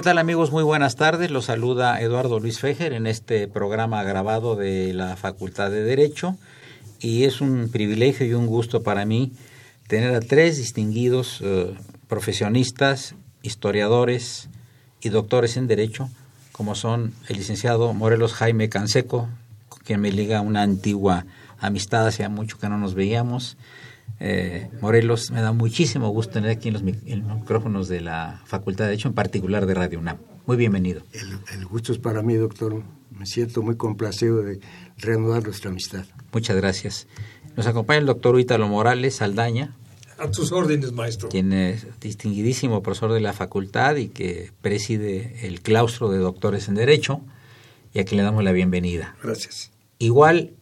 ¿Qué tal amigos? Muy buenas tardes. Los saluda Eduardo Luis Fejer en este programa grabado de la Facultad de Derecho y es un privilegio y un gusto para mí tener a tres distinguidos eh, profesionistas, historiadores y doctores en Derecho, como son el licenciado Morelos Jaime Canseco, con quien me liga una antigua amistad, hacía mucho que no nos veíamos, eh, Morelos, me da muchísimo gusto tener aquí en los micrófonos de la Facultad de Derecho, en particular de Radio UNAM. Muy bienvenido. El, gusto es para mí, doctor. Me siento muy complacido de reanudar nuestra amistad. Muchas gracias. Nos acompaña el doctor Ítalo Morales Saldaña. A tus órdenes, maestro. Quien es distinguidísimo profesor de la facultad y que preside el claustro de doctores en Derecho, y a quien le damos la bienvenida. Gracias. Igual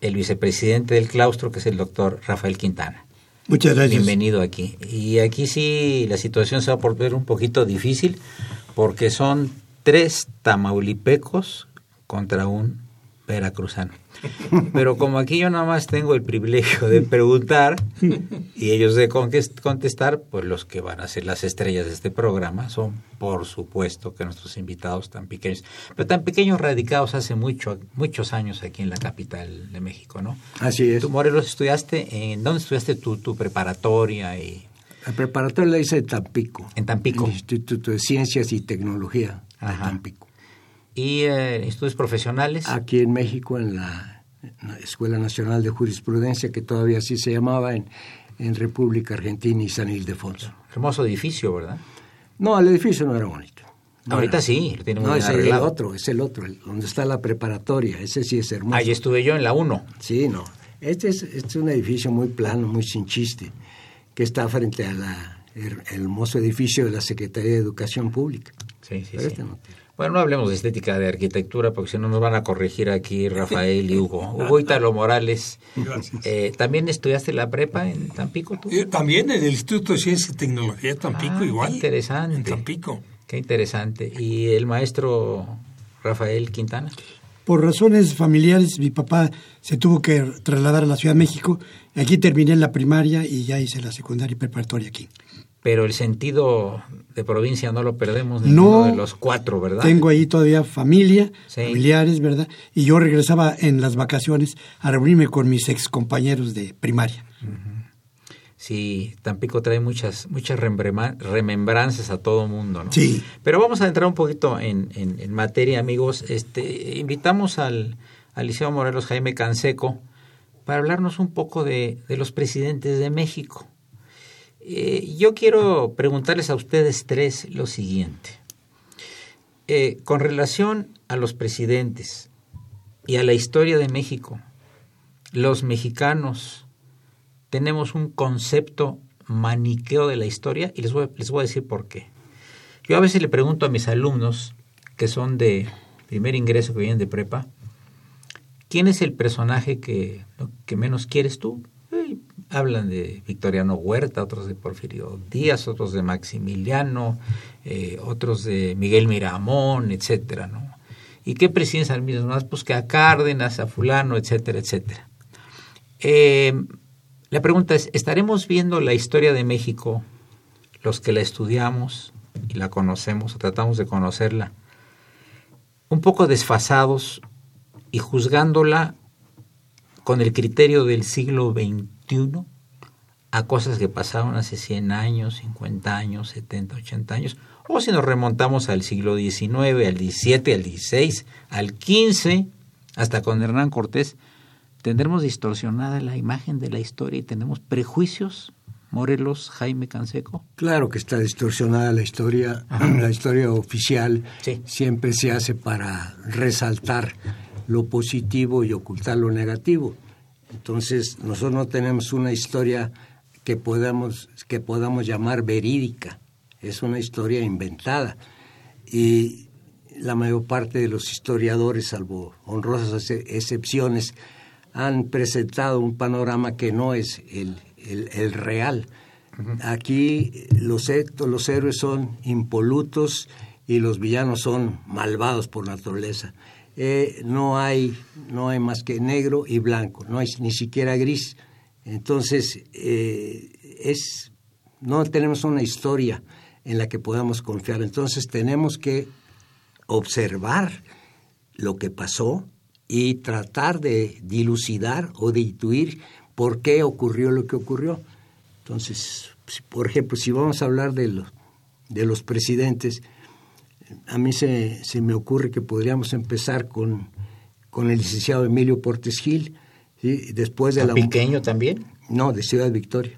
el vicepresidente del claustro, que es el doctor Rafael Quintana. Muchas gracias. Bienvenido aquí. Y aquí sí la situación se va a volver un poquito difícil porque son tres tamaulipecos contra un veracruzano. Pero como aquí yo nada más tengo el privilegio de preguntar y ellos de contestar, pues los que van a ser las estrellas de este programa son, por supuesto, que nuestros invitados tan pequeños, pero tan pequeños radicados hace mucho, muchos años aquí en la capital de México, ¿no? Así es. Tú, Morelos, estudiaste, ¿en dónde estudiaste tu, tu preparatoria? y La preparatoria la hice en Tampico. En Tampico. En el Instituto de Ciencias y Tecnología de Tampico. ¿Y eh, estudios profesionales? Aquí en México, en la, Escuela Nacional de Jurisprudencia, que todavía así se llamaba, en, en República Argentina y San Ildefonso. Hermoso edificio, ¿verdad? No, el edificio no era bonito. No Ahorita era. sí, lo tiene muy No, es el otro, es el otro, el- donde está la preparatoria. Ese sí es hermoso. Ahí estuve yo en la 1. Sí, no. Este es, este es un edificio muy plano, muy sin chiste, que está frente a la el hermoso edificio de la Secretaría de Educación Pública. Sí, sí, Pero sí. este no tiene. Bueno, no hablemos de estética de arquitectura porque si no nos van a corregir aquí Rafael y Hugo. Hugo Italo Morales. Gracias. Eh, ¿También estudiaste la prepa en Tampico tú? Eh, También en el Instituto de Ciencia y Tecnología de Tampico, Ah, qué igual. interesante. En Tampico. Qué interesante. ¿Y el maestro Rafael Quintana? Por razones familiares, mi papá se tuvo que trasladar a la Ciudad de México. Aquí terminé la primaria y ya hice la secundaria y preparatoria aquí. Pero el sentido de provincia no lo perdemos No. ninguno de los cuatro, ¿verdad? Tengo ahí todavía familia, Sí. familiares, ¿verdad? Y yo regresaba en las vacaciones a reunirme con mis ex compañeros de primaria. Sí, Tampico trae muchas, muchas remembranzas a todo mundo, ¿no? Sí. Pero vamos a entrar un poquito en, en- en materia, amigos. Este, invitamos al, al Liceo Morelos Jaime Canseco para hablarnos un poco de, de los presidentes de México. Eh, yo quiero preguntarles a ustedes tres lo siguiente. Eh, con relación a los presidentes y a la historia de México, los mexicanos tenemos un concepto maniqueo de la historia y les voy, les voy a decir por qué. Yo a veces le pregunto a mis alumnos que son de primer ingreso, que vienen de prepa, ¿quién es el personaje que, que menos quieres tú? Hablan de Victoriano Huerta, otros de Porfirio Díaz, otros de Maximiliano, eh, otros de Miguel Miramón, etcétera, ¿no? ¿Y qué presidentes al mismo más? Pues que a Cárdenas, a fulano, etcétera, etcétera. Eh, la pregunta es, ¿estaremos viendo la historia de México, los que la estudiamos, y la conocemos, o tratamos de conocerla, un poco desfasados y juzgándola con el criterio del siglo A cosas que pasaron hace 100 años, 50 años, 70, 80 años, o si nos remontamos al siglo XIX, al XVII, al XVI, al XV, hasta con Hernán Cortés, tendremos distorsionada la imagen de la historia y tenemos prejuicios. Morelos, Jaime Canseco. Claro que está distorsionada la historia, la historia oficial Sí. siempre se hace para resaltar lo positivo y ocultar lo negativo. Entonces, nosotros no tenemos una historia que podamos, que podamos llamar verídica, es una historia inventada. Y la mayor parte de los historiadores, salvo honrosas ex- excepciones, han presentado un panorama que no es el, el- el real. Aquí los, los héroes son impolutos y los villanos son malvados por naturaleza. Eh, no, hay, no hay más que negro y blanco, no hay ni siquiera gris. Entonces, eh, es, no tenemos una historia en la que podamos confiar. Entonces, tenemos que observar lo que pasó y tratar de dilucidar o de intuir por qué ocurrió lo que ocurrió. Entonces, por ejemplo, si vamos a hablar de los, de los presidentes, a mí se, se me ocurre que podríamos empezar con, con el licenciado Emilio Portes Gil, ¿sí? después de la... Pequeño también. No, de Ciudad Victoria.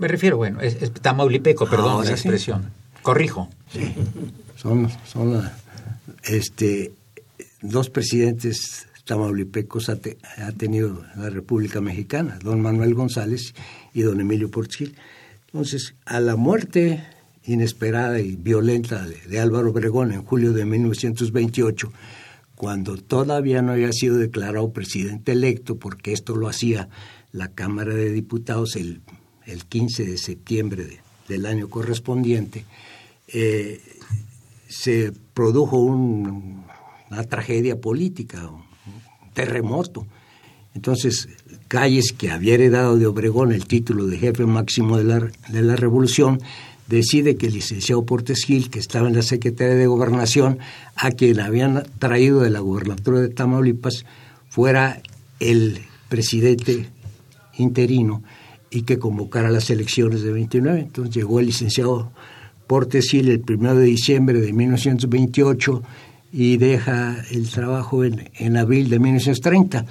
Me refiero, bueno, es, es Tamaulipeco, perdón Ahora la sí. expresión. Corrijo. Son, son la- este, dos presidentes tamaulipecos ha, te- ha tenido la República Mexicana, don Manuel González y don Emilio Portes Gil. Entonces, a la muerte inesperada y violenta de, Álvaro Obregón en julio de 1928, cuando todavía no había sido declarado presidente electo, porque esto lo hacía la Cámara de Diputados el, el 15 de septiembre de- del año correspondiente, eh, se produjo un- una tragedia política, un terremoto. Entonces, Calles, que había heredado de Obregón el título de jefe máximo de la, de la revolución, decide que el licenciado Portes Gil, que estaba en la Secretaría de Gobernación, a quien habían traído de la gubernatura de Tamaulipas, fuera el presidente interino y que convocara las elecciones de 29. Entonces llegó el licenciado Portes Gil el 1 de diciembre de 1928 y deja el trabajo en, en abril de 1930.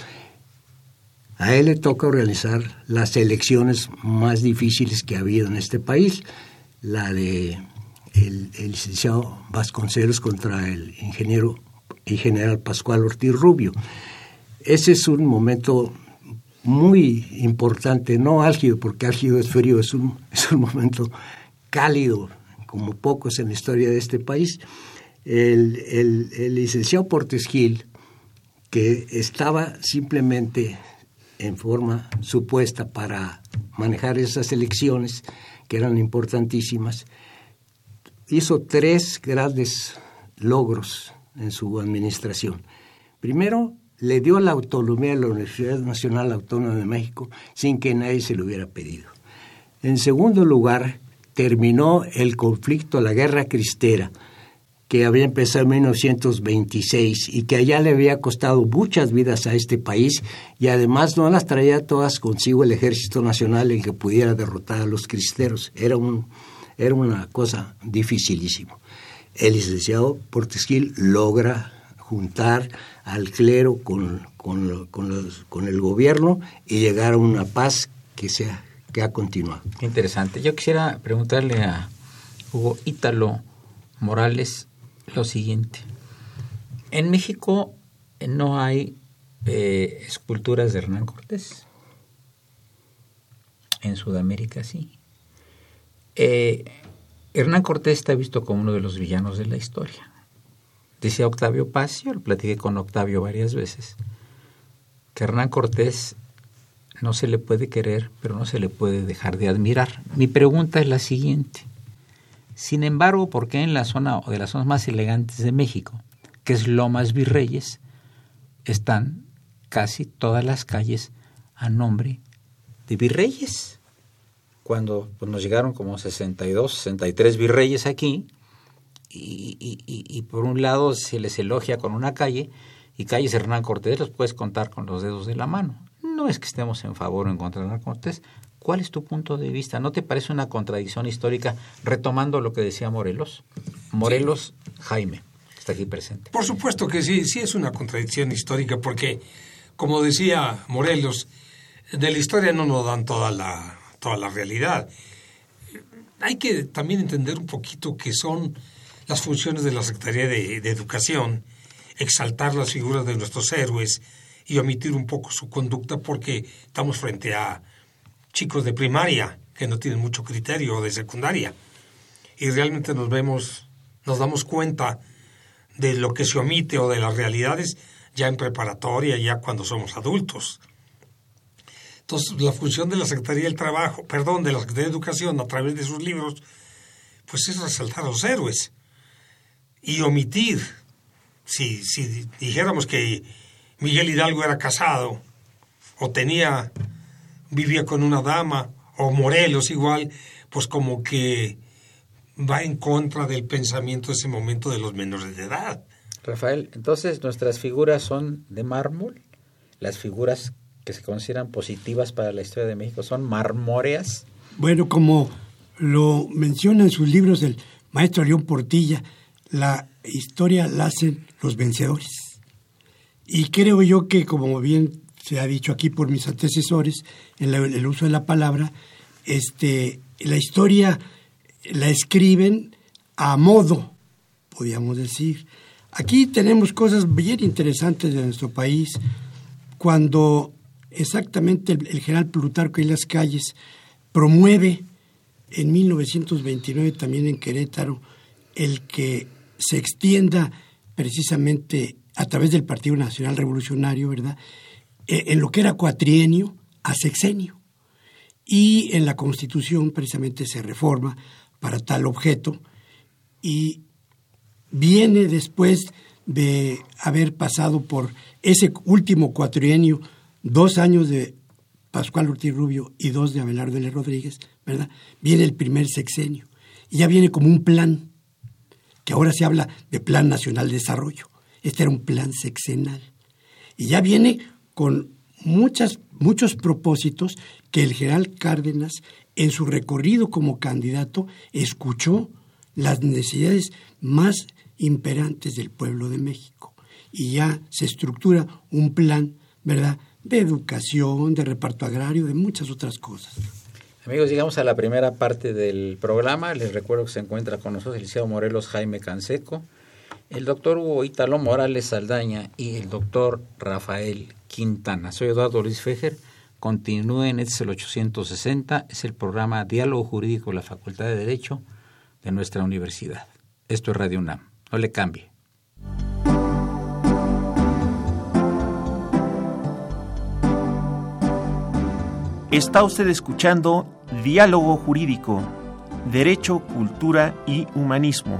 A él le toca organizar las elecciones más difíciles que ha habido en este país, la de el, licenciado Vasconcelos contra el ingeniero y general Pascual Ortiz Rubio. Ese es un momento muy importante, no álgido, porque álgido es frío, es un, es un momento cálido, como pocos en la historia de este país. El, el, el licenciado Portes Gil, que estaba simplemente en forma supuesta para manejar esas elecciones, que eran importantísimas, hizo tres grandes logros en su administración. Primero, le dio la autonomía a la Universidad Nacional Autónoma de México sin que nadie se lo hubiera pedido. En segundo lugar, terminó el conflicto, la guerra cristera, que había empezado en 1926 y que allá le había costado muchas vidas a este país y además no las traía todas consigo el ejército nacional en que pudiera derrotar a los cristeros. Era, un, era una cosa dificilísima. El licenciado Portes Gil logra juntar al clero con, con, con, el gobierno y llegar a una paz que, sea, que ha continuado. Interesante. Yo quisiera preguntarle a Hugo Ítalo Morales lo siguiente. En México no hay eh, esculturas de Hernán Cortés. En Sudamérica sí. Eh, Hernán Cortés está visto como uno de los villanos de la historia. Dice Octavio Paz, yo lo platiqué con Octavio varias veces, que Hernán Cortés no se le puede querer, pero no se le puede dejar de admirar. Mi pregunta es la siguiente. Sin embargo, ¿por qué en la zona o de las zonas más elegantes de México, que es Lomas Virreyes, están casi todas las calles a nombre de virreyes? Cuando pues, nos llegaron como 62, 63 virreyes aquí, y, y, y, por un lado se les elogia con una calle y calles Hernán Cortés los puedes contar con los dedos de la mano. No es que estemos en favor o en contra de Hernán Cortés. ¿Cuál es tu punto de vista? ¿No te parece una contradicción histórica retomando lo que decía Morelos? Morelos Jaime, está aquí presente. Por supuesto que sí, sí es una contradicción histórica porque, como decía Morelos, de la historia no nos dan toda la, toda la realidad. Hay que también entender un poquito que son las funciones de la Secretaría de, Educación, exaltar las figuras de nuestros héroes y omitir un poco su conducta porque estamos frente a chicos de primaria que no tienen mucho criterio de secundaria y realmente nos vemos, nos damos cuenta de lo que se omite o de las realidades ya en preparatoria, ya cuando somos adultos. Entonces, la función de la Secretaría del Trabajo, perdón, de la Secretaría de Educación a través de sus libros, pues es resaltar a los héroes y omitir, si, si dijéramos que Miguel Hidalgo era casado o tenía, vivía con una dama, o Morelos igual, pues como que va en contra del pensamiento de ese momento de los menores de edad. Rafael, entonces nuestras figuras son de mármol, las figuras que se consideran positivas para la historia de México son marmóreas. Bueno, como lo menciona en sus libros el maestro León Portilla, la historia la hacen los vencedores. Y creo yo que, como bien se ha dicho aquí por mis antecesores, en el uso de la palabra, este, la historia la escriben a modo, podríamos decir. Aquí tenemos cosas bien interesantes de nuestro país. Cuando exactamente el, el general Plutarco y las calles promueve en 1929 también en Querétaro el que se extienda precisamente a través del Partido Nacional Revolucionario, ¿verdad? E, en lo que era cuatrienio a sexenio. Y en la Constitución precisamente se reforma para tal objeto y viene después de haber pasado por ese último cuatrienio, dos años de Pascual Ortiz Rubio y dos de Abelardo L. Rodríguez, ¿verdad? Viene el primer sexenio y ya viene como un plan que ahora se habla de Plan Nacional de Desarrollo. Este era un plan sexenal. Y ya viene con muchas, muchos propósitos que el general Cárdenas, en su recorrido como candidato, escuchó las necesidades más imperantes del pueblo de México. Y ya se estructura un plan, ¿verdad?, de educación, de reparto agrario, de muchas otras cosas. Amigos, llegamos a la primera parte del programa. Les recuerdo que se encuentra con nosotros el licenciado Morelos Jaime Canseco, el doctor Hugo Italo Morales Saldaña y el doctor Rafael Quintana. Soy Eduardo Luis Fejer. Continúen, este es el 860, es el programa Diálogo Jurídico de la Facultad de Derecho de nuestra universidad. Esto es Radio UNAM. No le cambie. Está usted escuchando Diálogo Jurídico, Derecho, Cultura y Humanismo.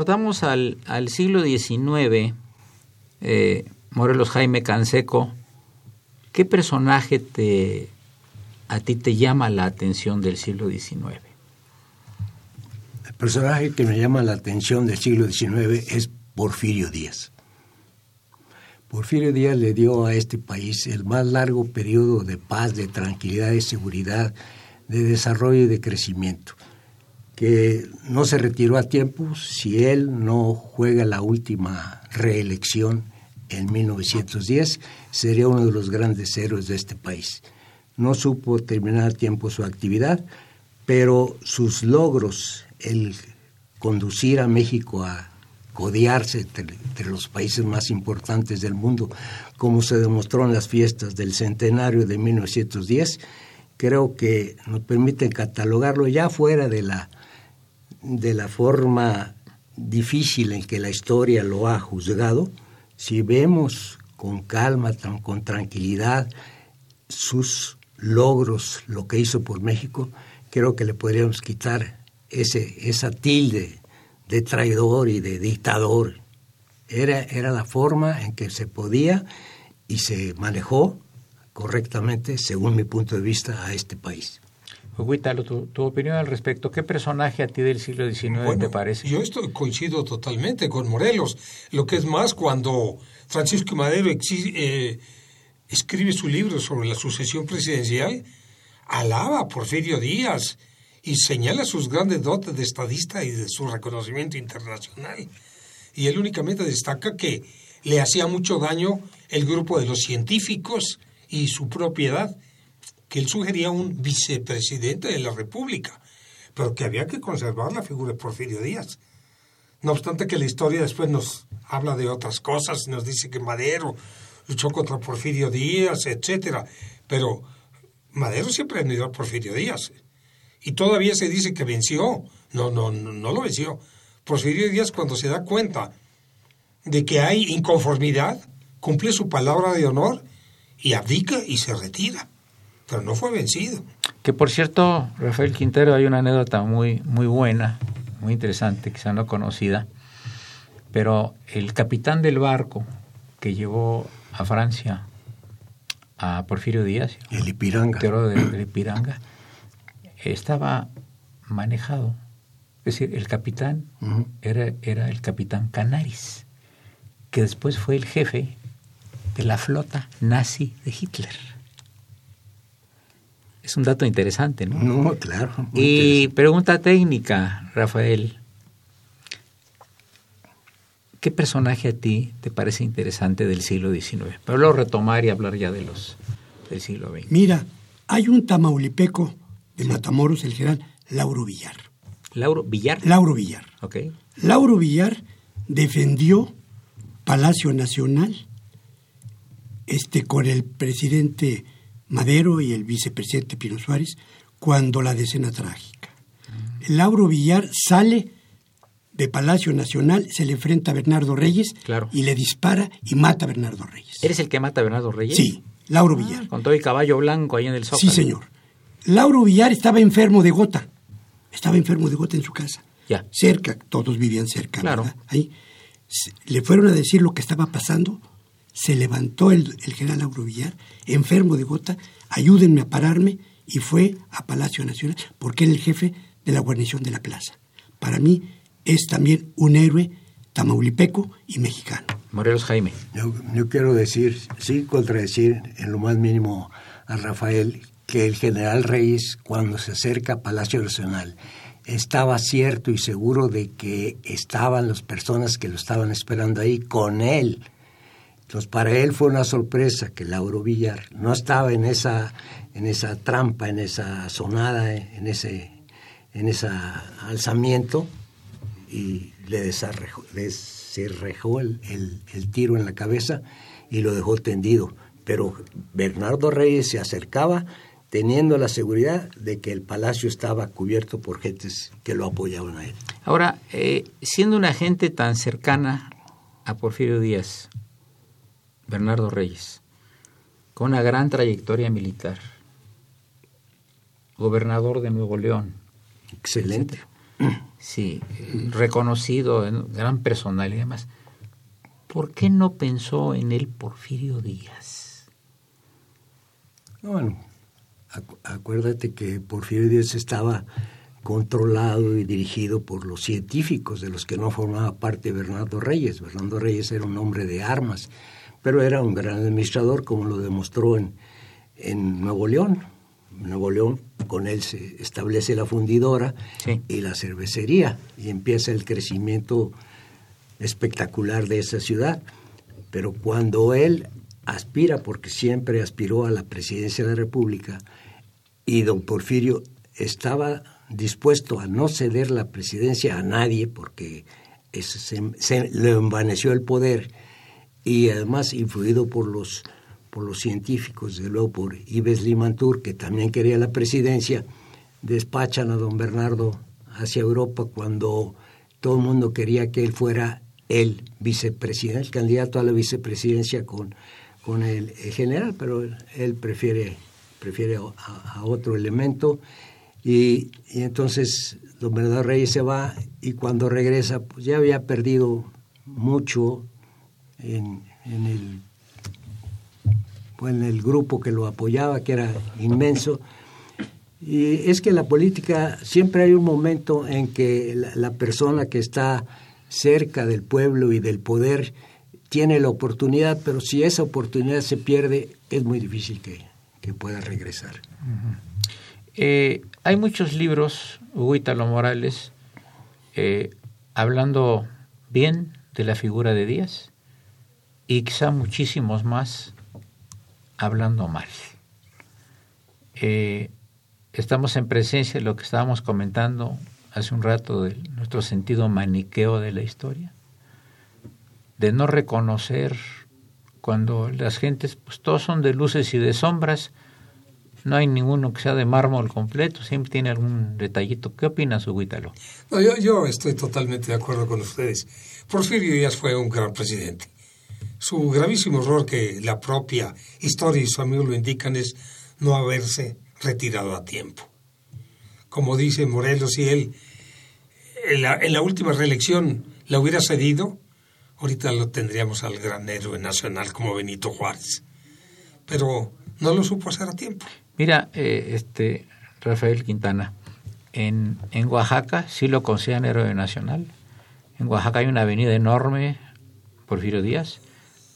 Remontamos al, al siglo XIX, eh, Morelos Jaime Canseco, ¿qué personaje te, a ti te llama la atención del siglo XIX? personaje que me llama la atención del siglo XIX es Porfirio Díaz. Porfirio Díaz le dio a este país el más largo periodo de paz, de tranquilidad, de seguridad, de desarrollo y de crecimiento, que no se retiró a tiempo si él no juega la última reelección en 1910, sería uno de los grandes héroes de este país. No supo terminar a tiempo su actividad, pero sus logros, el conducir a México a codiarse entre, los países más importantes del mundo, como se demostró en las fiestas del centenario de 1910, creo que nos permiten catalogarlo ya fuera de la, de la forma difícil en que la historia lo ha juzgado, si vemos con calma, con tranquilidad sus logros, lo que hizo por México, creo que le podríamos quitar ese, esa tilde de traidor y de dictador. Era, era la forma en que se podía y se manejó correctamente, según mi punto de vista, a este país. Huitalo, tu, tu opinión al respecto, ¿qué personaje a ti del siglo XIX te parece? Yo estoy, coincido totalmente con Morelos. Lo que es más, cuando Francisco Madero eh, escribe su libro sobre la sucesión presidencial, alaba a Porfirio Díaz y señala sus grandes dotes de estadista y de su reconocimiento internacional. Y él únicamente destaca que le hacía mucho daño el grupo de los científicos y su propiedad, que él sugería un vicepresidente de la República, pero que había que conservar la figura de Porfirio Díaz. No obstante que la historia después nos habla de otras cosas, nos dice que Madero luchó contra Porfirio Díaz, etcétera, pero Madero siempre unido a Porfirio Díaz y todavía se dice que venció. No, no, no, lo venció. Porfirio Díaz cuando se da cuenta de que hay inconformidad, cumple su palabra de honor y abdica y se retira. Pero no fue vencido. Que por cierto, Rafael Quintero, hay una anécdota muy, muy buena, muy interesante, quizá no conocida, pero el capitán del barco que llevó a Francia a Porfirio Díaz, el Ipiranga, el Ipiranga estaba manejado. Es decir, el capitán era, era el capitán Canaris, que después fue el jefe de la flota nazi de Hitler. Es un dato interesante, ¿no? No, claro. Y pregunta técnica, Rafael. ¿Qué personaje a ti te parece interesante del siglo XIX? Pero luego retomar y hablar ya de los del siglo XX. Mira, hay un tamaulipeco de Matamoros, el general Lauro Villar. ¿Lauro Villar? Lauro Villar. Ok. Lauro Villar defendió Palacio Nacional este, con el presidente Madero y el vicepresidente Pino Suárez cuando la decena trágica. Lauro Villar sale de Palacio Nacional, se le enfrenta a Bernardo Reyes y le dispara y mata a Bernardo Reyes. ¿Eres el que mata a Bernardo Reyes? Sí, Lauro ah, Villar. Con todo el caballo blanco ahí en el sótano. Sí, señor. Lauro Villar estaba enfermo de gota. Estaba enfermo de gota en su casa. Ya. Cerca, todos vivían cerca. Claro. Ahí. Le fueron a decir lo que estaba pasando. Se levantó el, general Lauro Villar, enfermo de gota, ayúdenme a pararme, y fue a Palacio Nacional, porque era el jefe de la guarnición de la plaza. Para mí es también un héroe tamaulipeco y mexicano. Morelos Jaime. Yo, yo quiero decir, sí, contradecir en lo más mínimo a Rafael, que el general Reyes, cuando se acerca a Palacio Nacional, estaba cierto y seguro de que estaban las personas que lo estaban esperando ahí con él. Entonces, para él fue una sorpresa que Lauro Villar no estaba en esa, en esa trampa, en esa sonada, en ese, en alzamiento y le desarrejó, el, el tiro en la cabeza y lo dejó tendido. Pero Bernardo Reyes se acercaba teniendo la seguridad de que el palacio estaba cubierto por gentes que lo apoyaban a él. Ahora, eh, siendo una gente tan cercana a Porfirio Díaz, Bernardo Reyes, con una gran trayectoria militar, gobernador de Nuevo León. Excelente. Sí, reconocido, gran personal y demás. ¿Por qué no pensó en él Porfirio Díaz? Bueno, acuérdate que Porfirio Díaz estaba controlado y dirigido por los científicos de los que no formaba parte Bernardo Reyes. Bernardo Reyes era un hombre de armas, pero era un gran administrador, como lo demostró en, en Nuevo León. Nuevo León, con él se establece la fundidora Sí. y la cervecería y empieza el crecimiento espectacular de esa ciudad. Pero cuando él aspira, porque siempre aspiró a la presidencia de la República, y don Porfirio estaba dispuesto a no ceder la presidencia a nadie, porque se, se le envaneció el poder, y además influido por los, por los científicos, de luego por Ives Limantur, que también quería la presidencia, despachan a don Bernardo hacia Europa cuando todo el mundo quería que él fuera el vicepresidente, el candidato a la vicepresidencia con, con el, general, pero él, prefiere, prefiere a, otro elemento. Y, y entonces don Bernardo Reyes se va y cuando regresa pues ya había perdido mucho en, el pues, en el grupo que lo apoyaba, que era inmenso. Y es que la política siempre hay un momento en que la, persona que está cerca del pueblo y del poder tiene la oportunidad, pero si esa oportunidad se pierde, es muy difícil que, que pueda regresar. Eh, hay muchos libros, Hugo Italo Morales, eh, hablando bien de la figura de Díaz y quizá muchísimos más hablando mal. Eh, estamos en presencia de lo que estábamos comentando hace un rato de nuestro sentido maniqueo de la historia, de no reconocer cuando las gentes, pues todos son de luces y de sombras, no hay ninguno que sea de mármol completo, siempre tiene algún detallito. ¿Qué opinas, Huguítalo? No, yo, yo estoy totalmente de acuerdo con ustedes. Porfirio Díaz fue un gran presidente. Su gravísimo error, que la propia historia y su amigo lo indican, es no haberse retirado a tiempo. Como dice Morelos, si él en la, en la última reelección la hubiera cedido, ahorita lo tendríamos al gran héroe nacional como Benito Juárez. Pero no lo supo hacer a tiempo. Mira, eh, este Rafael Quintana, en, en Oaxaca sí lo consideran héroe nacional. En Oaxaca hay una avenida enorme, Porfirio Díaz.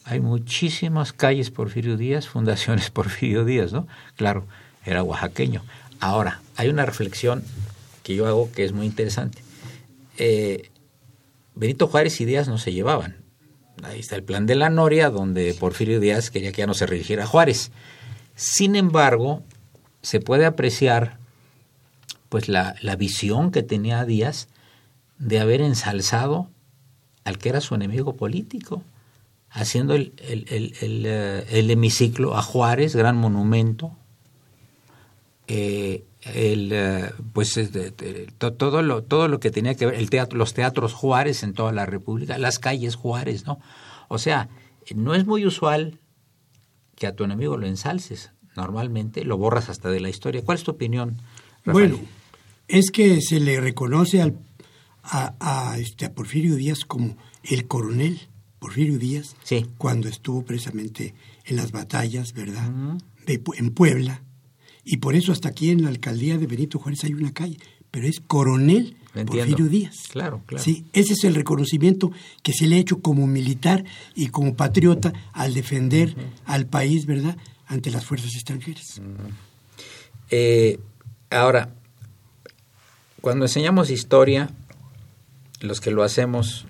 Hay muchísimas calles Porfirio Díaz, fundaciones Porfirio Díaz, ¿no? Claro, era oaxaqueño. Ahora, hay una reflexión que yo hago que es muy interesante. Eh, Benito Juárez y Díaz no se llevaban. Ahí está el plan de la Noria, donde Porfirio Díaz quería que ya no se religiera Juárez. Sin embargo, se puede apreciar pues la, la visión que tenía Díaz de haber ensalzado al que era su enemigo político, haciendo el, el, el, eh, el hemiciclo a Juárez, gran monumento, eh, el, eh, pues todo lo todo lo que tenía que ver el teatro los teatros Juárez en toda la República las calles Juárez no o sea no es muy usual que a tu enemigo lo ensalces. Normalmente lo borras hasta de la historia. ¿cuál es tu opinión Rafael? Bueno, es que se le reconoce al, a, a, este, a Porfirio Díaz como el coronel Porfirio Díaz Sí. cuando estuvo precisamente en las batallas, ¿verdad? De en Puebla. Y por eso hasta aquí en la alcaldía de Benito Juárez hay una calle, pero es coronel. Porfirio Díaz. Claro, claro. Sí, ese es el reconocimiento que se le ha hecho como militar y como patriota al defender al país, ¿verdad? Ante las fuerzas extranjeras. Eh, ahora, cuando enseñamos historia, los que lo hacemos,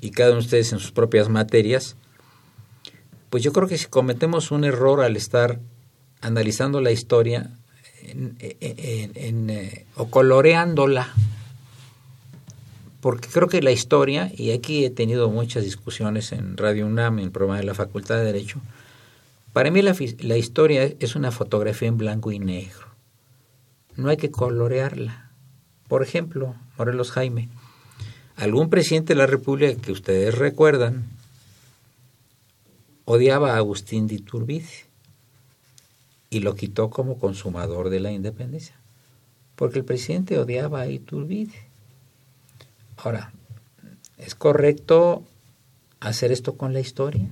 y cada uno de ustedes en sus propias materias, pues yo creo que si cometemos un error al estar analizando la historia en- eh, o coloreándola, porque creo que la historia, y aquí he tenido muchas discusiones en Radio UNAM, en el programa de la Facultad de Derecho, para mí la historia es una fotografía en blanco y negro no hay que colorearla. Por ejemplo, Morelos Jaime, algún presidente de la República que ustedes recuerdan odiaba a Agustín de Iturbide y lo quitó como consumador de la independencia, porque el presidente odiaba a Iturbide. Ahora, ¿es correcto hacer esto con la historia?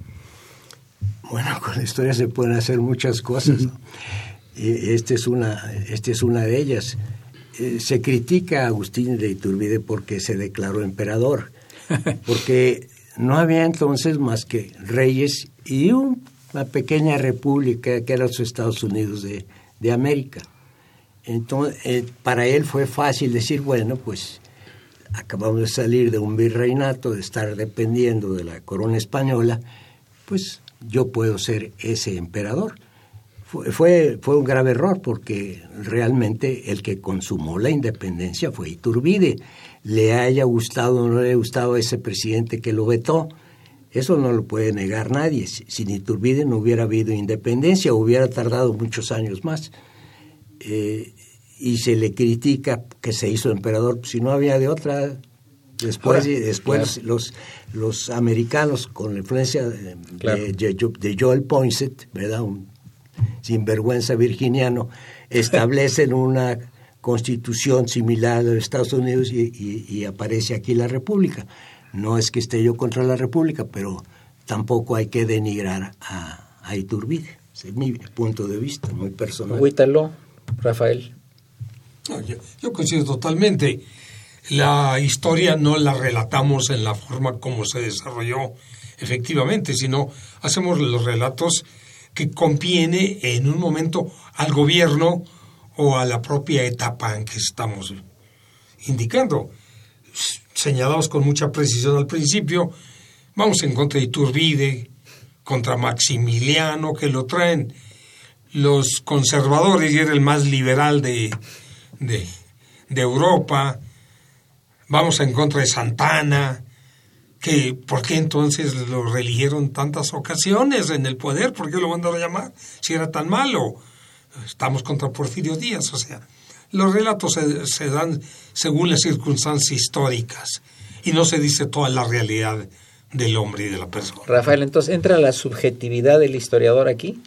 Bueno, con la historia se pueden hacer muchas cosas. ¿no? Y esta es una, esta es una de ellas. Eh, se critica a Agustín de Iturbide porque se declaró emperador, porque no había entonces más que reyes y una pequeña república que era los Estados Unidos de, de América. Entonces, eh, para él fue fácil decir, bueno, pues acabamos de salir de un virreinato, de estar dependiendo de la corona española, pues yo puedo ser ese emperador. Fue, fue, fue, un grave error porque realmente el que consumó la independencia fue Iturbide. Le haya gustado o no le haya gustado a ese presidente que lo vetó, eso no lo puede negar nadie. Sin Iturbide no hubiera habido independencia, hubiera tardado muchos años más. Eh, y se le critica que se hizo emperador, si no había de otra. Después, después los, los americanos, con la influencia de, de, Joel Poinsett, ¿verdad? un sinvergüenza virginiano, establecen una constitución similar a la de Estados Unidos y, aparece aquí la República. No es que esté yo contra la República, pero tampoco hay que denigrar a, a Iturbide. Ese es mi punto de vista, muy personal. Huítalo, Rafael. yo, yo coincido totalmente. La historia no la relatamos en la forma como se desarrolló efectivamente, sino hacemos los relatos que conviene en un momento al gobierno o a la propia etapa en que estamos indicando. Señalados con mucha precisión al principio, vamos en contra de Iturbide, contra Maximiliano, que lo traen los conservadores y era el más liberal de, de, de Europa, vamos en contra de Santana, que ¿por qué entonces lo religieron tantas ocasiones en el poder? ¿Por qué lo mandaron a llamar si era tan malo? Estamos contra Porfirio Díaz, o sea, los relatos se, se dan según las circunstancias históricas y no se dice toda la realidad del hombre y de la persona. Rafael, entonces entra la subjetividad del historiador aquí.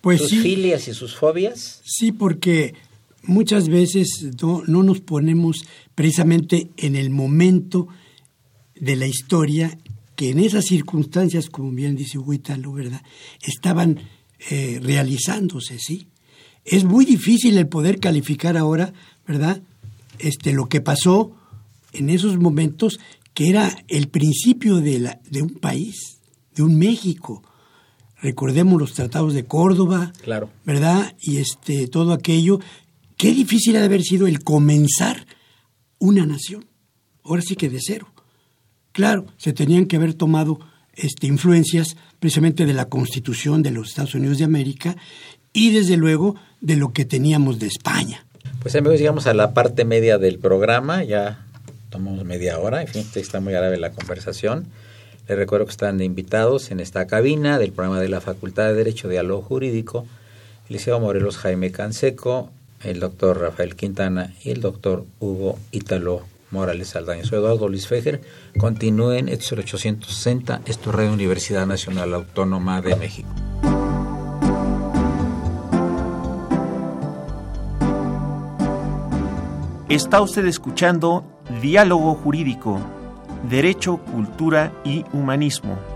Pues sus sí. filias y sus fobias. Sí, porque muchas veces no, no nos ponemos precisamente en el momento de la historia que en esas circunstancias, como bien dice Huítalo, ¿verdad?, estaban eh, realizándose, ¿sí? Es muy difícil el poder calificar ahora, ¿verdad?, este, lo que pasó en esos momentos, que era el principio de, la, de un país, de un México. Recordemos los tratados de Córdoba, Claro. ¿verdad? Y este, todo aquello. Qué difícil ha de haber sido el comenzar una nación. Ahora sí que de cero. Claro, se tenían que haber tomado este, influencias precisamente de la Constitución de los Estados Unidos de América y desde luego de lo que teníamos de España. Pues amigos, llegamos a la parte media del programa, ya tomamos media hora, en fin, está muy grave la conversación. Les recuerdo que están invitados en esta cabina del programa de la Facultad de Derecho Diálogo Jurídico, el Liceo Morelos Jaime Canseco, el doctor Rafael Quintana y el doctor Hugo Ítalo Morales Saldaña. Soy Eduardo Luis Fejer. Continúen, esto es el 860, esto es Radio Universidad Nacional Autónoma de México. Está usted escuchando Diálogo Jurídico, Derecho, Cultura y Humanismo.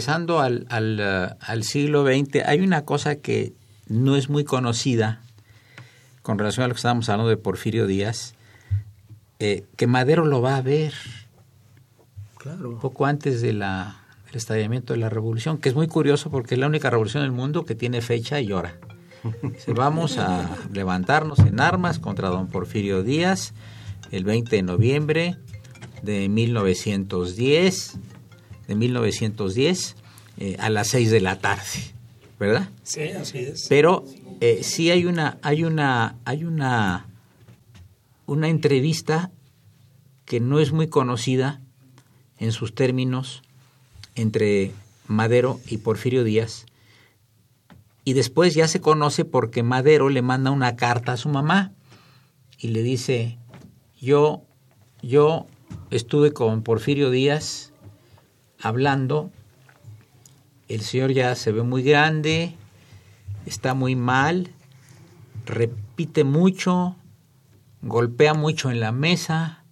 Regresando al, al, uh, al siglo XX, hay una cosa que no es muy conocida con relación a lo que estábamos hablando de Porfirio Díaz, eh, que Madero lo va a ver Claro. poco antes de la, del estallamiento de la revolución, que es muy curioso porque es la única revolución del mundo que tiene fecha y hora. Vamos a levantarnos en armas contra don Porfirio Díaz el 20 de noviembre de 1910, de 1910 eh, a las 6 de la tarde, ¿verdad? Sí, así es. Pero eh, sí hay una, hay una, hay una, una entrevista que no es muy conocida en sus términos entre Madero y Porfirio Díaz. Y después ya se conoce porque Madero le manda una carta a su mamá y le dice, yo, yo estuve con Porfirio Díaz hablando, el señor ya se ve muy grande, está muy mal, repite mucho, golpea mucho en la mesa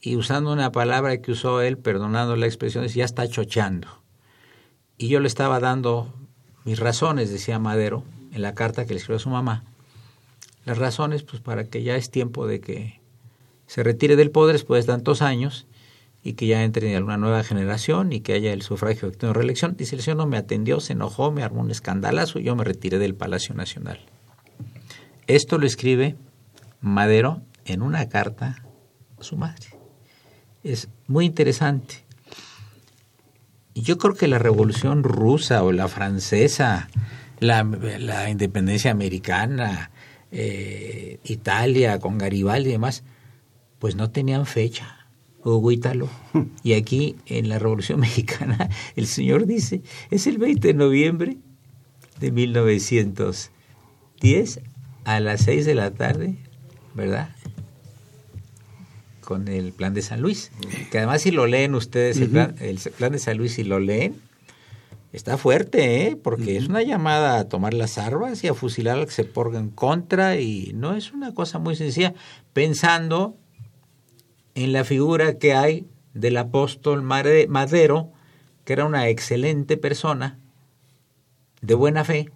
y usando una palabra que usó él, perdonando la expresión, es ya está chocheando. Y yo le estaba dando mis razones, decía Madero, en la carta que le escribió a su mamá. Las razones, pues para que ya es tiempo de que se retire del poder después de tantos años y que ya entre alguna nueva generación y que haya el sufragio de reelección. Dice, el señor no me atendió, se enojó, me armó un escandalazo y yo me retiré del Palacio Nacional. Esto lo escribe Madero en una carta a su madre. Es muy interesante. Yo creo que la revolución rusa o la francesa, la, la independencia americana, eh, Italia con Garibaldi y demás, pues no tenían fecha. Y aquí en la Revolución Mexicana el señor dice, es el 20 de noviembre de 1910 a las 6 de la tarde, ¿verdad? Con el plan de San Luis. Que además si lo leen ustedes, el, plan, el plan de San Luis, si lo leen, está fuerte, ¿eh? Porque es una llamada a tomar las armas y a fusilar al que se ponga en contra y no es una cosa muy sencilla, pensando en la figura que hay del apóstol Madero, que era una excelente persona, de buena fe,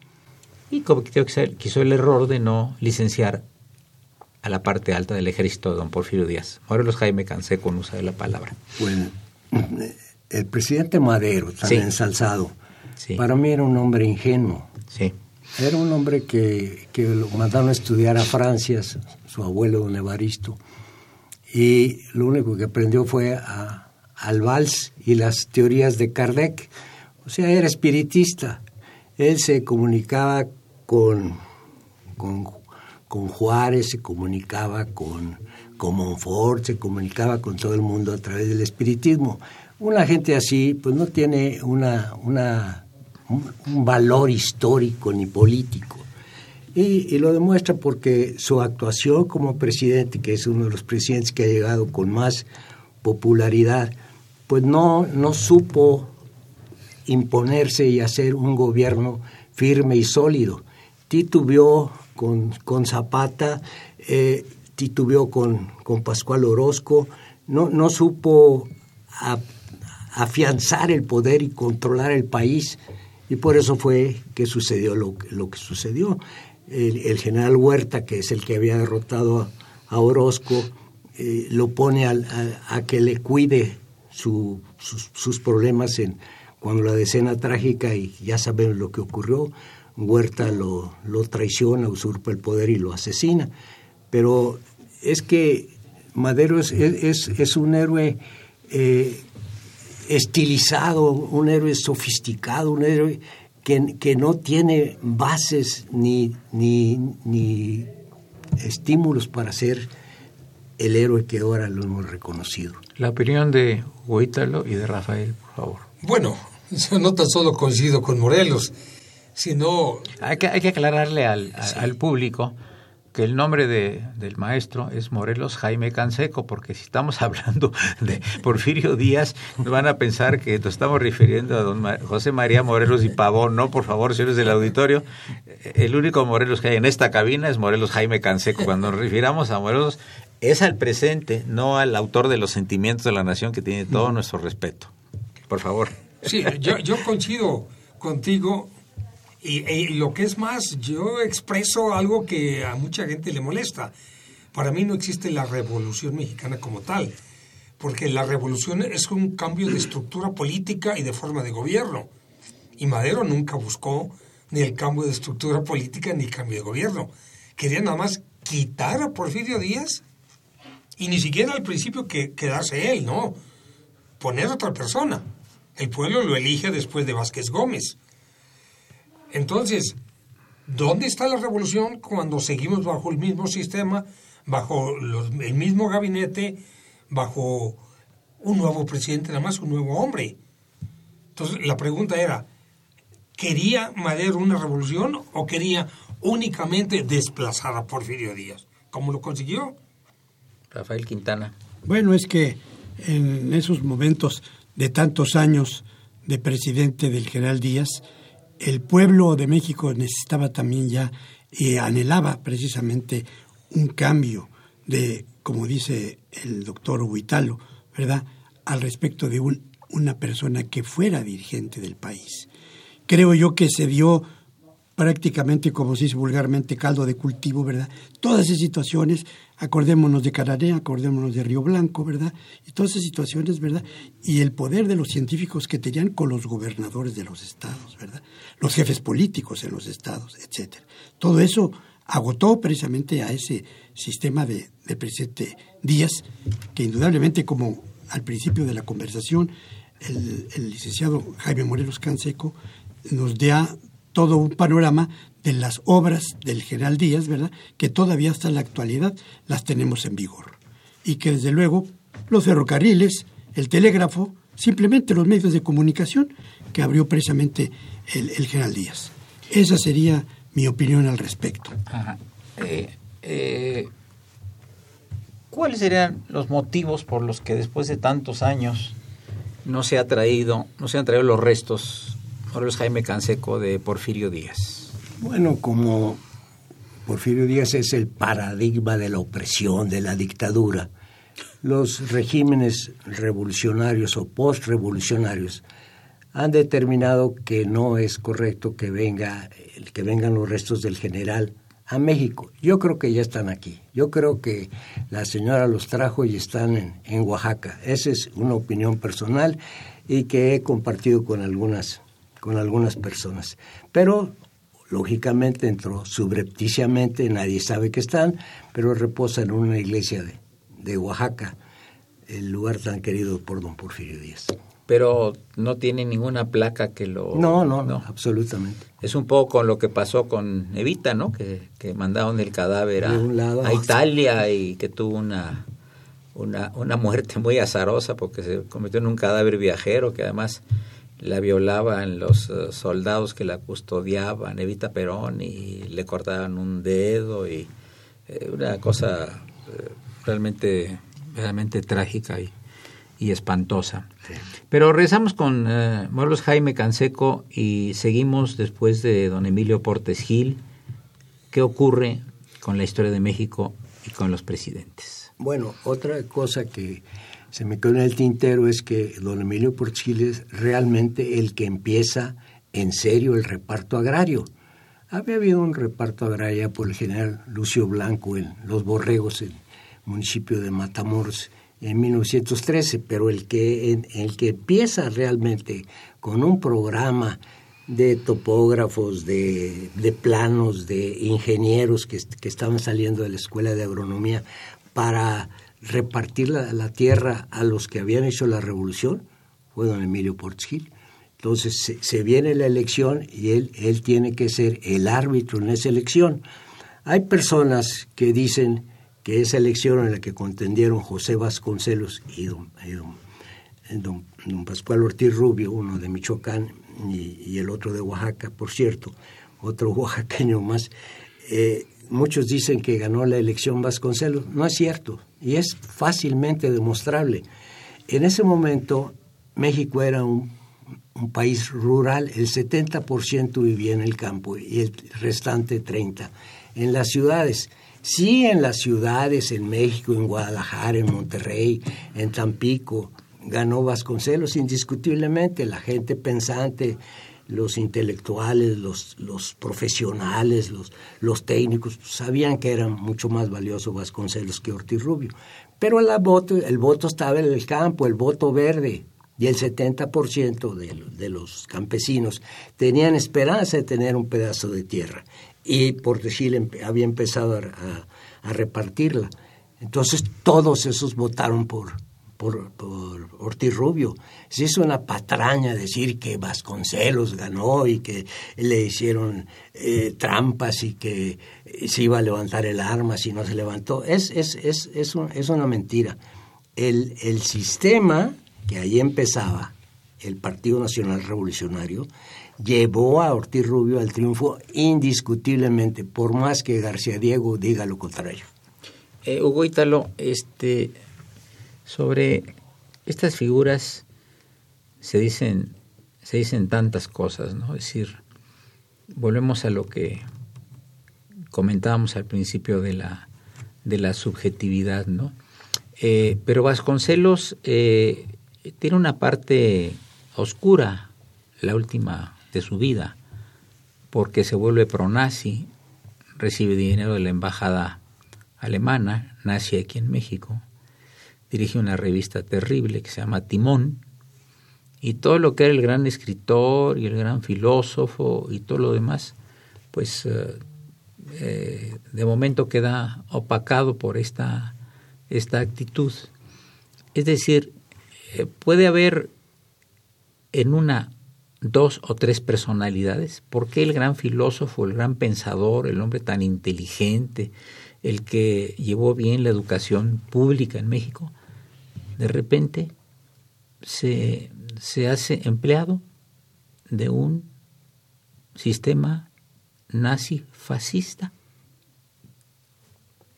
y cometió quiso el error de no licenciar a la parte alta del ejército de don Porfirio Díaz. Morelos Jaime cansé con uso de la palabra. Bueno, el presidente Madero, tan Sí. ensalzado, Sí. para mí era un hombre ingenuo. Sí, Era un hombre que, que lo mandaron a estudiar a Francia, su, su abuelo don Evaristo, y lo único que aprendió fue a- al vals y las teorías de Kardec. O sea, era espiritista. Él se comunicaba con, con, Juárez, se comunicaba con, con Montfort, se comunicaba con todo el mundo a través del espiritismo. Una gente así, pues no tiene una, una, un, un valor histórico ni político. Y, lo demuestra porque su actuación como presidente, que es uno de los presidentes que ha llegado con más popularidad, pues no, no supo imponerse y hacer un gobierno firme y sólido. Titubeó con, con Zapata, eh, titubeó con, con Pascual Orozco, no, no supo afianzar el poder y controlar el país, y por eso fue que sucedió lo, lo que sucedió. El, general Huerta, que es el que había derrotado a, a Orozco, eh, lo pone al- a, a que le cuide su- sus, problemas en cuando la decena trágica y ya saben lo que ocurrió, Huerta lo, lo traiciona, usurpa el poder y lo asesina. Pero es que Madero es, es, es un héroe eh, estilizado, un héroe sofisticado, un héroe que, que no tiene bases ni, ni, ni estímulos para ser el héroe que ahora lo hemos reconocido. la opinión de Huítalo y de Rafael, por favor. Bueno, yo no tan solo coincido con Morelos, sino Hay que, hay que aclararle al, al público que el nombre de, del maestro es Morelos Jaime Canseco, porque si estamos hablando de Porfirio Díaz, van a pensar que nos estamos refiriendo a don José María Morelos y Pavón. No, por favor, señores del auditorio, el único Morelos que hay en esta cabina es Morelos Jaime Canseco. Cuando nos refiramos a Morelos, es al presente, no al autor de los sentimientos de la nación que tiene todo nuestro respeto. Por favor. Sí, yo, yo coincido contigo Y, lo que es más, yo expreso algo que a mucha gente le molesta. Para mí no existe la revolución mexicana como tal, porque la revolución es un cambio de estructura política y de forma de gobierno. Y Madero nunca buscó ni el cambio de estructura política ni el cambio de gobierno. Quería nada más quitar a Porfirio Díaz y ni siquiera al principio que quedarse él, no. Poner otra persona. El pueblo lo elige después de Vázquez Gómez. Entonces, ¿dónde está la revolución cuando seguimos bajo el mismo sistema, bajo los- el mismo gabinete, bajo un nuevo presidente, nada más un nuevo hombre? Entonces, la pregunta era, ¿quería Madero una revolución o quería únicamente desplazar a Porfirio Díaz? ¿Cómo lo consiguió? Rafael Quintana. Bueno, es que en esos momentos de tantos años de presidente del general Díaz, el pueblo de México necesitaba también ya y anhelaba precisamente un cambio de, como dice el doctor Huitalo, ¿verdad?, al respecto de un, una persona que fuera dirigente del país. Creo yo que se dio prácticamente, como se dice vulgarmente, caldo de cultivo, ¿verdad? Todas esas situaciones, acordémonos de Cananea, acordémonos de Río Blanco, ¿verdad? Y todas esas situaciones, ¿verdad? Y el poder de los científicos que tenían con los gobernadores de los estados, ¿verdad? Los jefes políticos en los estados, etcétera. Todo eso agotó precisamente a ese sistema de, del presidente Díaz, que indudablemente, como al principio de la conversación, el, el licenciado Jaime Morelos Canseco nos da todo un panorama de las obras del general Díaz, ¿verdad? Que todavía hasta la actualidad las tenemos en vigor. Y que desde luego los ferrocarriles, el telégrafo, simplemente los medios de comunicación que abrió precisamente el, el general Díaz. Esa sería mi opinión al respecto. Eh, eh, ¿Cuáles serían los motivos por los que después de tantos años no se ha traído, no se han traído los restos, Morelos Jaime Canseco de Porfirio Díaz? Bueno, como Porfirio Díaz es el paradigma de la opresión, de la dictadura, los regímenes revolucionarios o postrevolucionarios han determinado que no es correcto que venga que vengan los restos del general a México. Yo creo que ya están aquí. Yo creo que la señora los trajo y están en, en Oaxaca. Esa es una opinión personal y que he compartido con algunas con algunas personas. Pero lógicamente entró subrepticiamente, nadie sabe que están, pero reposan en una iglesia de, de Oaxaca, el lugar tan querido por don Porfirio Díaz. Pero no tiene ninguna placa que lo... No, no, no, absolutamente. Es un poco con lo que pasó con Evita, ¿no? Que, que mandaron el cadáver a, lado. Italia y que tuvo una, una, una muerte muy azarosa porque se convirtió en un cadáver viajero que además la violaban los eh, soldados que la custodiaban, Evita Perón, y le cortaban un dedo y eh, una cosa eh, realmente, realmente trágica y, y espantosa. Pero regresamos con eh, Jaime Canseco y seguimos después de don Emilio Portes Gil. ¿Qué ocurre con la historia de México y con los presidentes? Bueno, otra cosa que se me quedó en el tintero es que don Emilio Porchil es realmente el que empieza en serio el reparto agrario. Había habido un reparto agrario por el general Lucio Blanco en Los Borregos, en el municipio de Matamoros, en 1913, pero el que, el que empieza realmente con un programa de topógrafos, de, de planos, de ingenieros que, que estaban saliendo de la escuela de agronomía para repartir la, tierra a los que habían hecho la revolución, fue don Emilio Portes Gil. Entonces se, se viene la elección y él, él tiene que ser el árbitro en esa elección. Hay personas que dicen que esa elección en la que contendieron José Vasconcelos y don, y don- don- Pascual Ortiz Rubio, uno de Michoacán y, y el otro de Oaxaca, por cierto, otro oaxaqueño más, eh, muchos dicen que ganó la elección Vasconcelos. No es cierto y es fácilmente demostrable. En ese momento México era un, país rural, el 70% vivía en el campo y el restante 30% en las ciudades. Sí, en las ciudades, en México, en Guadalajara, en Monterrey, en Tampico, ganó Vasconcelos indiscutiblemente. La gente pensante, los intelectuales, los, los profesionales, los, los técnicos, sabían que era mucho más valioso Vasconcelos que Ortiz Rubio. Pero el voto, el voto estaba en el campo, el voto verde, y el 70% de, de los campesinos tenían esperanza de tener un pedazo de tierra. Y por decir, había empezado a, a repartirla. Entonces todos esos votaron por, por, Ortiz Rubio. Se hizo una patraña decir que Vasconcelos ganó y que le hicieron eh, trampas y que se iba a levantar el arma si no se levantó. Es, es, es, es, es una mentira. El, el sistema que ahí empezaba, el Partido Nacional Revolucionario, llevó a Ortiz Rubio al triunfo indiscutiblemente, por más que García Diego diga lo contrario. Eh, Hugo Ítalo, este, sobre estas figuras se dicen, se dicen tantas cosas, ¿no? Es decir, volvemos a lo que comentábamos al principio de la, de la subjetividad, ¿no? Eh, pero Vasconcelos eh, tiene una parte oscura, la última de su vida, porque se vuelve pronazi, recibe dinero de la embajada alemana, nace aquí en México, dirige una revista terrible que se llama Timón, y todo lo que era el gran escritor y el gran filósofo y todo lo demás, pues eh, eh, de momento queda opacado por esta, esta actitud. Es decir, eh, puede haber en una dos o tres personalidades. ¿Por qué el gran filósofo, el gran pensador, el hombre tan inteligente, el que llevó bien la educación pública en México, de repente se, se hace empleado de un sistema nazi fascista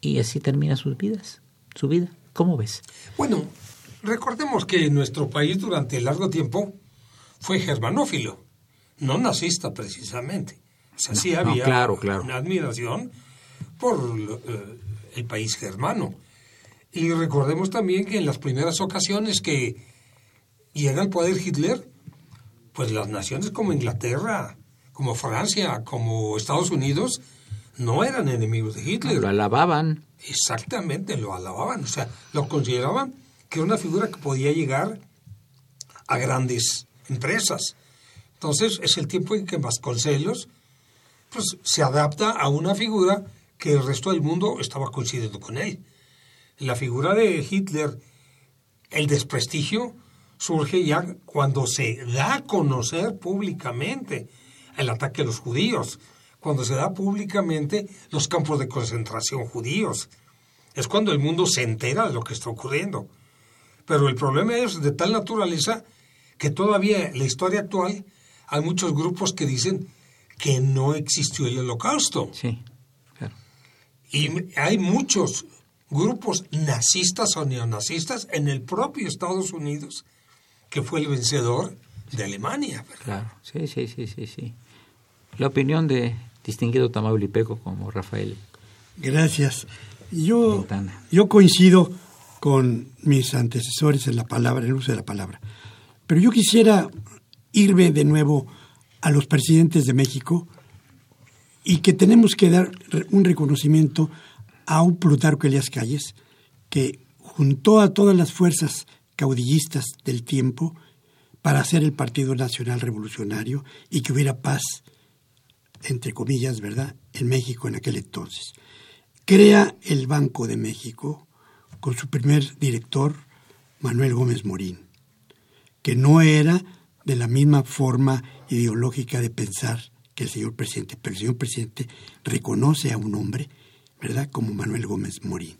y así termina sus vidas, su vida. ¿Cómo ves? Bueno, recordemos que nuestro país durante largo tiempo fue germanófilo, no nazista precisamente. O sea, sí había claro, claro. una admiración por eh, el país germano. Y recordemos también que en las primeras ocasiones que llega al poder Hitler, pues las naciones como Inglaterra, como Francia, como Estados Unidos, no eran enemigos de Hitler. Lo alababan. Exactamente, lo alababan. O sea, lo consideraban que era una figura que podía llegar a grandes empresas. Entonces, es el tiempo en que Vasconcelos pues, se adapta a una figura que el resto del mundo estaba coincidiendo con él. La figura de Hitler, el desprestigio, surge ya cuando se da a conocer públicamente el ataque a los judíos, cuando se da públicamente los campos de concentración judíos. Es cuando el mundo se entera de lo que está ocurriendo. Pero el problema es de tal naturaleza que todavía en la historia actual hay muchos grupos que dicen que no existió el holocausto. Sí. Y hay muchos grupos nazistas o neonazistas en el propio Estados Unidos, que fue el vencedor de Alemania. Claro, sí, sí, sí, sí, sí. La opinión de distinguido tamaulipeco como Rafael. Gracias. Yo, yo coincido con mis antecesores en la palabra, en el uso de la palabra. Pero yo quisiera irme de nuevo a los presidentes de México y que tenemos que dar un reconocimiento a un Plutarco Elias Calles que juntó a todas las fuerzas caudillistas del tiempo para hacer el Partido Nacional Revolucionario y que hubiera paz, entre comillas, ¿verdad?, en México en aquel entonces. Crea el Banco de México con su primer director, Manuel Gómez Morín, que no era de la misma forma ideológica de pensar que el señor presidente, pero el señor presidente reconoce a un hombre, ¿verdad?, como Manuel Gómez Morín.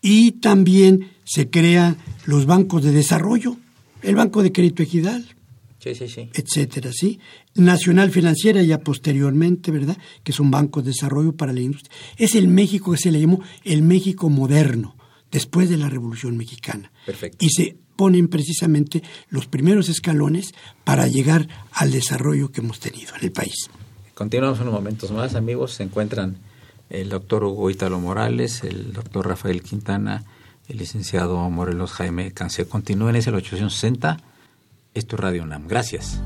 Y también se crean los bancos de desarrollo, el Banco de Crédito Ejidal, sí, sí, sí. etcétera, ¿sí? Nacional Financiera ya posteriormente, ¿verdad?, que son bancos de desarrollo para la industria. Es el México que se le llamó el México moderno, después de la Revolución Mexicana. Perfecto. Y se ponen precisamente los primeros escalones para llegar al desarrollo que hemos tenido en el país. Continuamos unos momentos más, amigos. Se encuentran el doctor Hugo Ítalo Morales, el doctor Rafael Quintana, el licenciado Morelos Jaime Cancel. Continúen, es el 860. Esto es Radio UNAM. Gracias.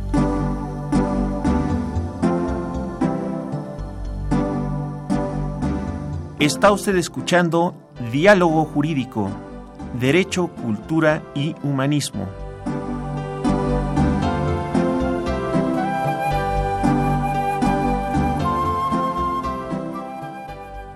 Está usted escuchando Diálogo Jurídico, Derecho, Cultura y Humanismo.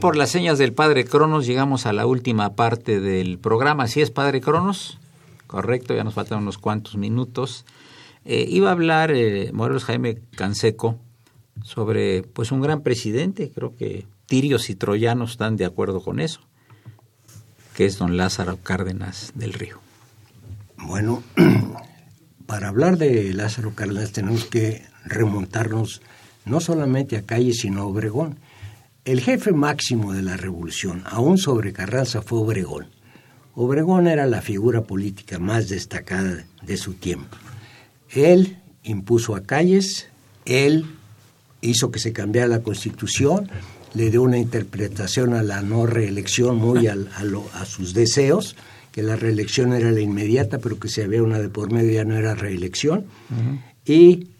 Por las señas del Padre Cronos, llegamos a la última parte del programa. ¿Así es, Padre Cronos? Correcto, ya nos faltan unos cuantos minutos. Eh, iba a hablar eh, Morelos Jaime Canseco sobre pues un gran presidente, creo que tirios y troyanos están de acuerdo con eso, que es don Lázaro Cárdenas del Río. Bueno, para hablar de Lázaro Cárdenas tenemos que remontarnos no solamente a Calle, sino a Obregón. El jefe máximo de la revolución, aún sobre Carranza, fue Obregón. Obregón era la figura política más destacada de su tiempo. Él impuso a calles, él hizo que se cambiara la constitución, le dio una interpretación a la no reelección muy a, a, sus deseos, que la reelección era la inmediata, pero que si había una de por medio ya no era reelección, y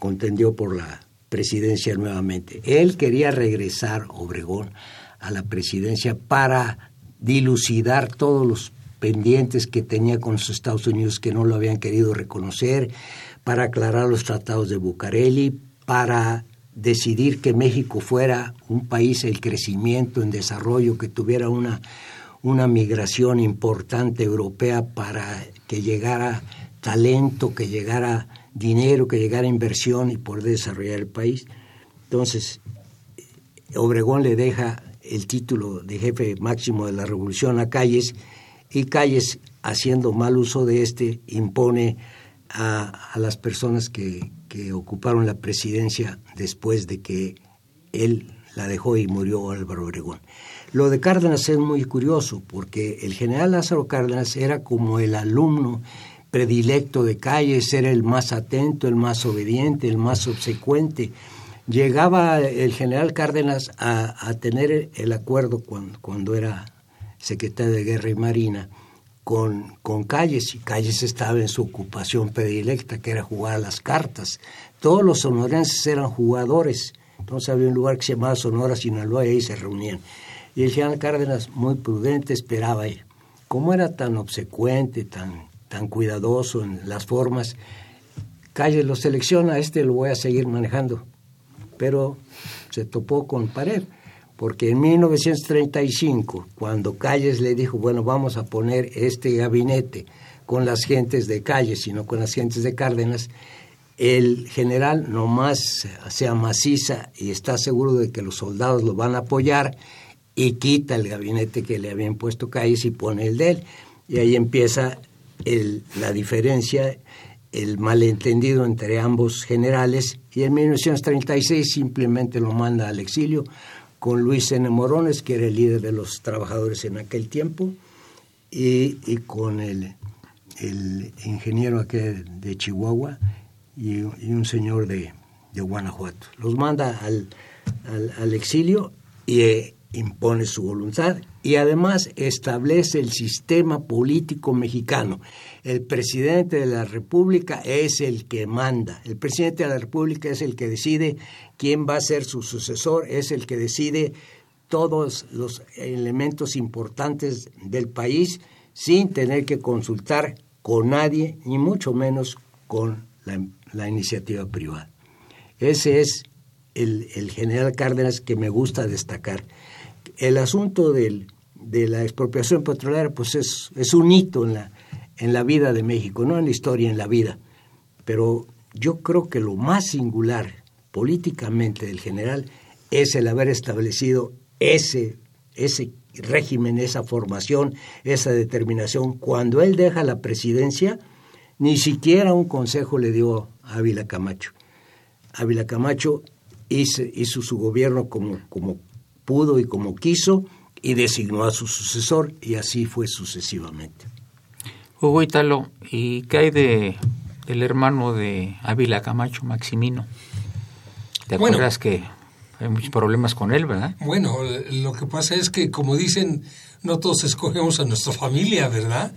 contendió por la presidencia nuevamente. Él quería regresar, Obregón, a la presidencia para dilucidar todos los pendientes que tenía con los Estados Unidos que no lo habían querido reconocer, para aclarar los tratados de Bucareli, para decidir que México fuera un país en crecimiento, en desarrollo, que tuviera una, una migración importante europea para que llegara talento, que llegara dinero, que llegara inversión y poder desarrollar el país. Entonces, Obregón le deja el título de jefe máximo de la revolución a Calles y Calles, haciendo mal uso de este, impone a, a las personas que, que, ocuparon la presidencia después de que él la dejó y murió Álvaro Obregón. Lo de Cárdenas es muy curioso porque el general Lázaro Cárdenas era como el alumno predilecto de Calles, era el más atento, el más obediente, el más obsecuente. Llegaba el general Cárdenas a, tener el acuerdo cuando, cuando, era secretario de Guerra y Marina con, con Calles, y Calles estaba en su ocupación predilecta, que era jugar a las cartas. Todos los sonorenses eran jugadores, entonces había un lugar que se llamaba Sonora, Sinaloa, y ahí se reunían. Y el general Cárdenas, muy prudente, esperaba ahí. Como era tan obsecuente, tan tan cuidadoso en las formas. Calle lo selecciona, este lo voy a seguir manejando. Pero se topó con pared, porque en 1935, cuando Calles le dijo, bueno, vamos a poner este gabinete con las gentes de Calles, sino con las gentes de Cárdenas, el general nomás se amaciza y está seguro de que los soldados lo van a apoyar y quita el gabinete que le habían puesto Calles y pone el de él. Y ahí empieza el, la diferencia, el malentendido entre ambos generales, y en 1936 simplemente lo manda al exilio con Luis N. Morones, que era el líder de los trabajadores en aquel tiempo, y, y con el, el ingeniero aquel de Chihuahua y, y un señor de, de, Guanajuato. Los manda al, al, al exilio y impone su voluntad y además establece el sistema político mexicano. El presidente de la República es el que manda, el presidente de la República es el que decide quién va a ser su sucesor, es el que decide todos los elementos importantes del país sin tener que consultar con nadie, ni mucho menos con la, iniciativa privada. Ese es el, general Cárdenas que me gusta destacar. El asunto del, de la expropiación petrolera pues es, es un hito en la, en la vida de México, no en la historia, en la vida. Pero yo creo que lo más singular políticamente del general es el haber establecido ese, ese régimen, esa formación, esa determinación. Cuando él deja la presidencia, ni siquiera un consejo le dio a Ávila Camacho. Ávila Camacho hizo, hizo su gobierno como, como pudo y como quiso y designó a su sucesor y así fue sucesivamente. Hugo Italo, ¿y qué hay de del hermano de Ávila Camacho, Maximino? ¿Te acuerdas que hay muchos problemas con él, verdad? Bueno, lo que pasa es que, como dicen, no todos escogemos a nuestra familia, ¿verdad?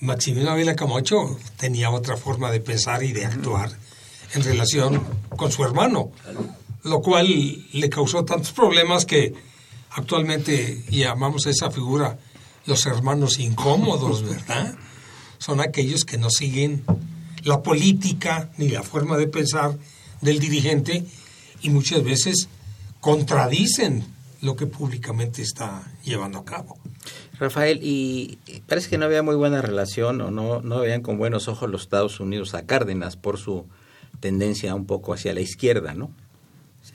Maximino Ávila Camacho tenía otra forma de pensar y de actuar en relación con su hermano, lo cual le causó tantos problemas que actualmente llamamos a esa figura los hermanos incómodos, ¿verdad? Son aquellos que no siguen la política ni la forma de pensar del dirigente y muchas veces contradicen lo que públicamente está llevando a cabo. Rafael, y parece que no había muy buena relación o no, no veían con buenos ojos los Estados Unidos a Cárdenas por su tendencia un poco hacia la izquierda, ¿no?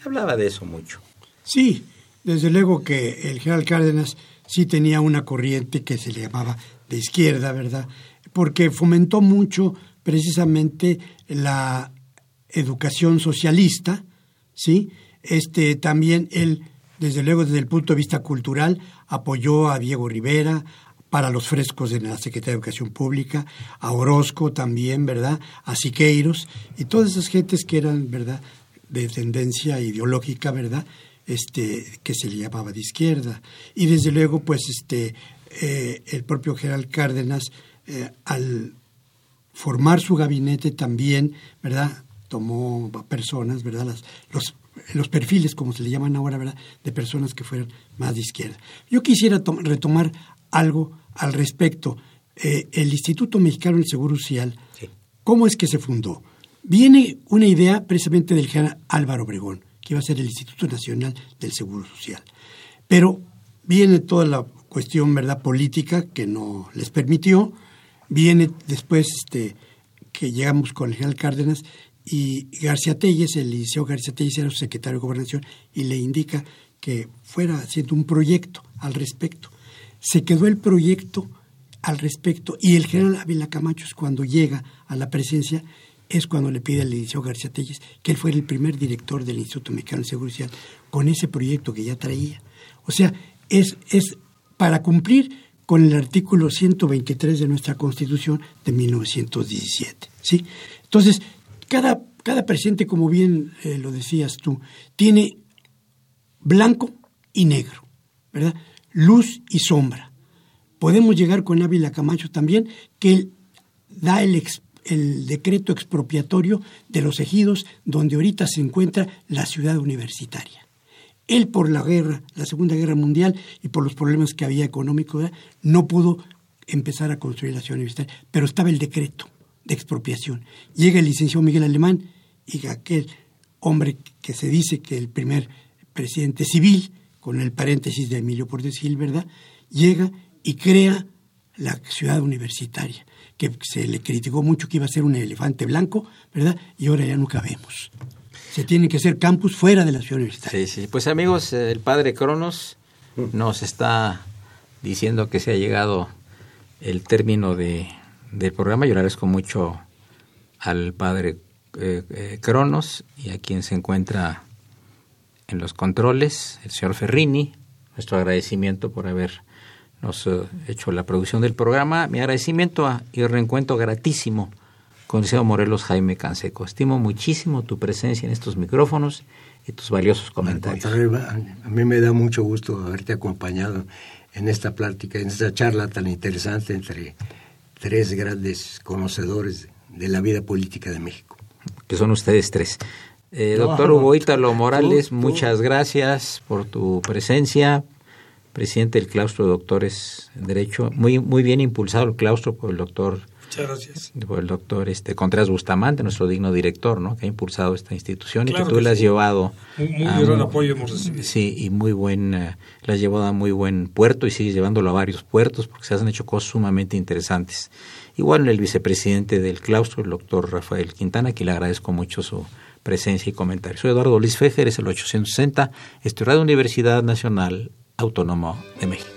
Hablaba de eso mucho. Sí, desde luego que el general Cárdenas sí tenía una corriente que se le llamaba de izquierda, ¿verdad? Porque fomentó mucho precisamente la educación socialista, ¿sí? Este, también él, desde luego desde el punto de vista cultural, apoyó a Diego Rivera para los frescos de la Secretaría de Educación Pública, a Orozco también, ¿verdad? A Siqueiros, y todas esas gentes que eran, ¿verdad?, de tendencia ideológica, ¿verdad?, este, que se le llamaba de izquierda. Y desde luego, pues, este, eh, el propio general Cárdenas, eh, al formar su gabinete también, ¿verdad?, tomó personas, ¿verdad?, Las, los, los perfiles, como se le llaman ahora, ¿verdad?, de personas que fueran más de izquierda. Yo quisiera retomar algo al respecto. Eh, el Instituto Mexicano del Seguro Social, ¿cómo es que se fundó? Viene una idea precisamente del general Álvaro Obregón, que iba a ser el Instituto Nacional del Seguro Social. Pero viene toda la cuestión verdad política que no les permitió, viene después este, que llegamos con el general Cárdenas y García Telles, el liceo García Telles era su secretario de Gobernación y le indica que fuera haciendo un proyecto al respecto. Se quedó el proyecto al respecto y el general Ávila Camacho cuando llega a la presidencia es cuando le pide al liceo García Telles que él fuera el primer director del Instituto Mexicano de Seguridad Social con ese proyecto que ya traía. O sea, es, es para cumplir con el artículo 123 de nuestra Constitución de 1917. ¿sí? Entonces, cada, cada presidente, como bien eh, lo decías tú, tiene blanco y negro, ¿verdad? Luz y sombra. Podemos llegar con Ávila Camacho también, que él da el, el decreto expropiatorio de los ejidos donde ahorita se encuentra la ciudad universitaria. Él por la guerra, la Segunda Guerra Mundial y por los problemas que había económicos, no pudo empezar a construir la ciudad universitaria, pero estaba el decreto de expropiación. Llega el licenciado Miguel Alemán y aquel hombre que se dice que el primer presidente civil, con el paréntesis de Emilio Portes Gil, ¿verdad? Llega y crea la ciudad universitaria, que se le criticó mucho que iba a ser un elefante blanco, ¿verdad? Y ahora ya no cabemos. Se tiene que hacer campus fuera de la ciudad universitaria. Sí, sí. Pues amigos, el padre Cronos nos está diciendo que se ha llegado el término de del programa. Yo agradezco mucho al padre eh, eh, Cronos y a quien se encuentra en los controles, el señor Ferrini. Nuestro agradecimiento por habernos eh, hecho la producción del programa. Mi agradecimiento y reencuentro gratísimo con el señor Morelos Jaime Canseco. Estimo muchísimo tu presencia en estos micrófonos y tus valiosos comentarios. A mí me da mucho gusto haberte acompañado en esta plática, en esta charla tan interesante entre tres grandes conocedores de la vida política de México. Que son ustedes tres. Eh, doctor Hugo Ítalo Morales, muchas gracias por tu presencia. Presidente del claustro de doctores en Derecho, muy, muy bien impulsado el claustro por el doctor Muchas gracias. por el doctor este Contreras Bustamante, nuestro digno director, ¿no? que ha impulsado esta institución Claro y que tú que le has sí. llevado Muy, muy a gran apoyo hemos recibido. Sí, y muy buen, eh, la has llevado a muy buen puerto y sigues llevándolo a varios puertos porque se han hecho cosas sumamente interesantes. Igual el vicepresidente del claustro, el doctor Rafael Quintana, que le agradezco mucho su presencia y comentario. Soy Eduardo Luis Fejer, es el 860, estoy Radio Universidad Nacional Autónoma de México.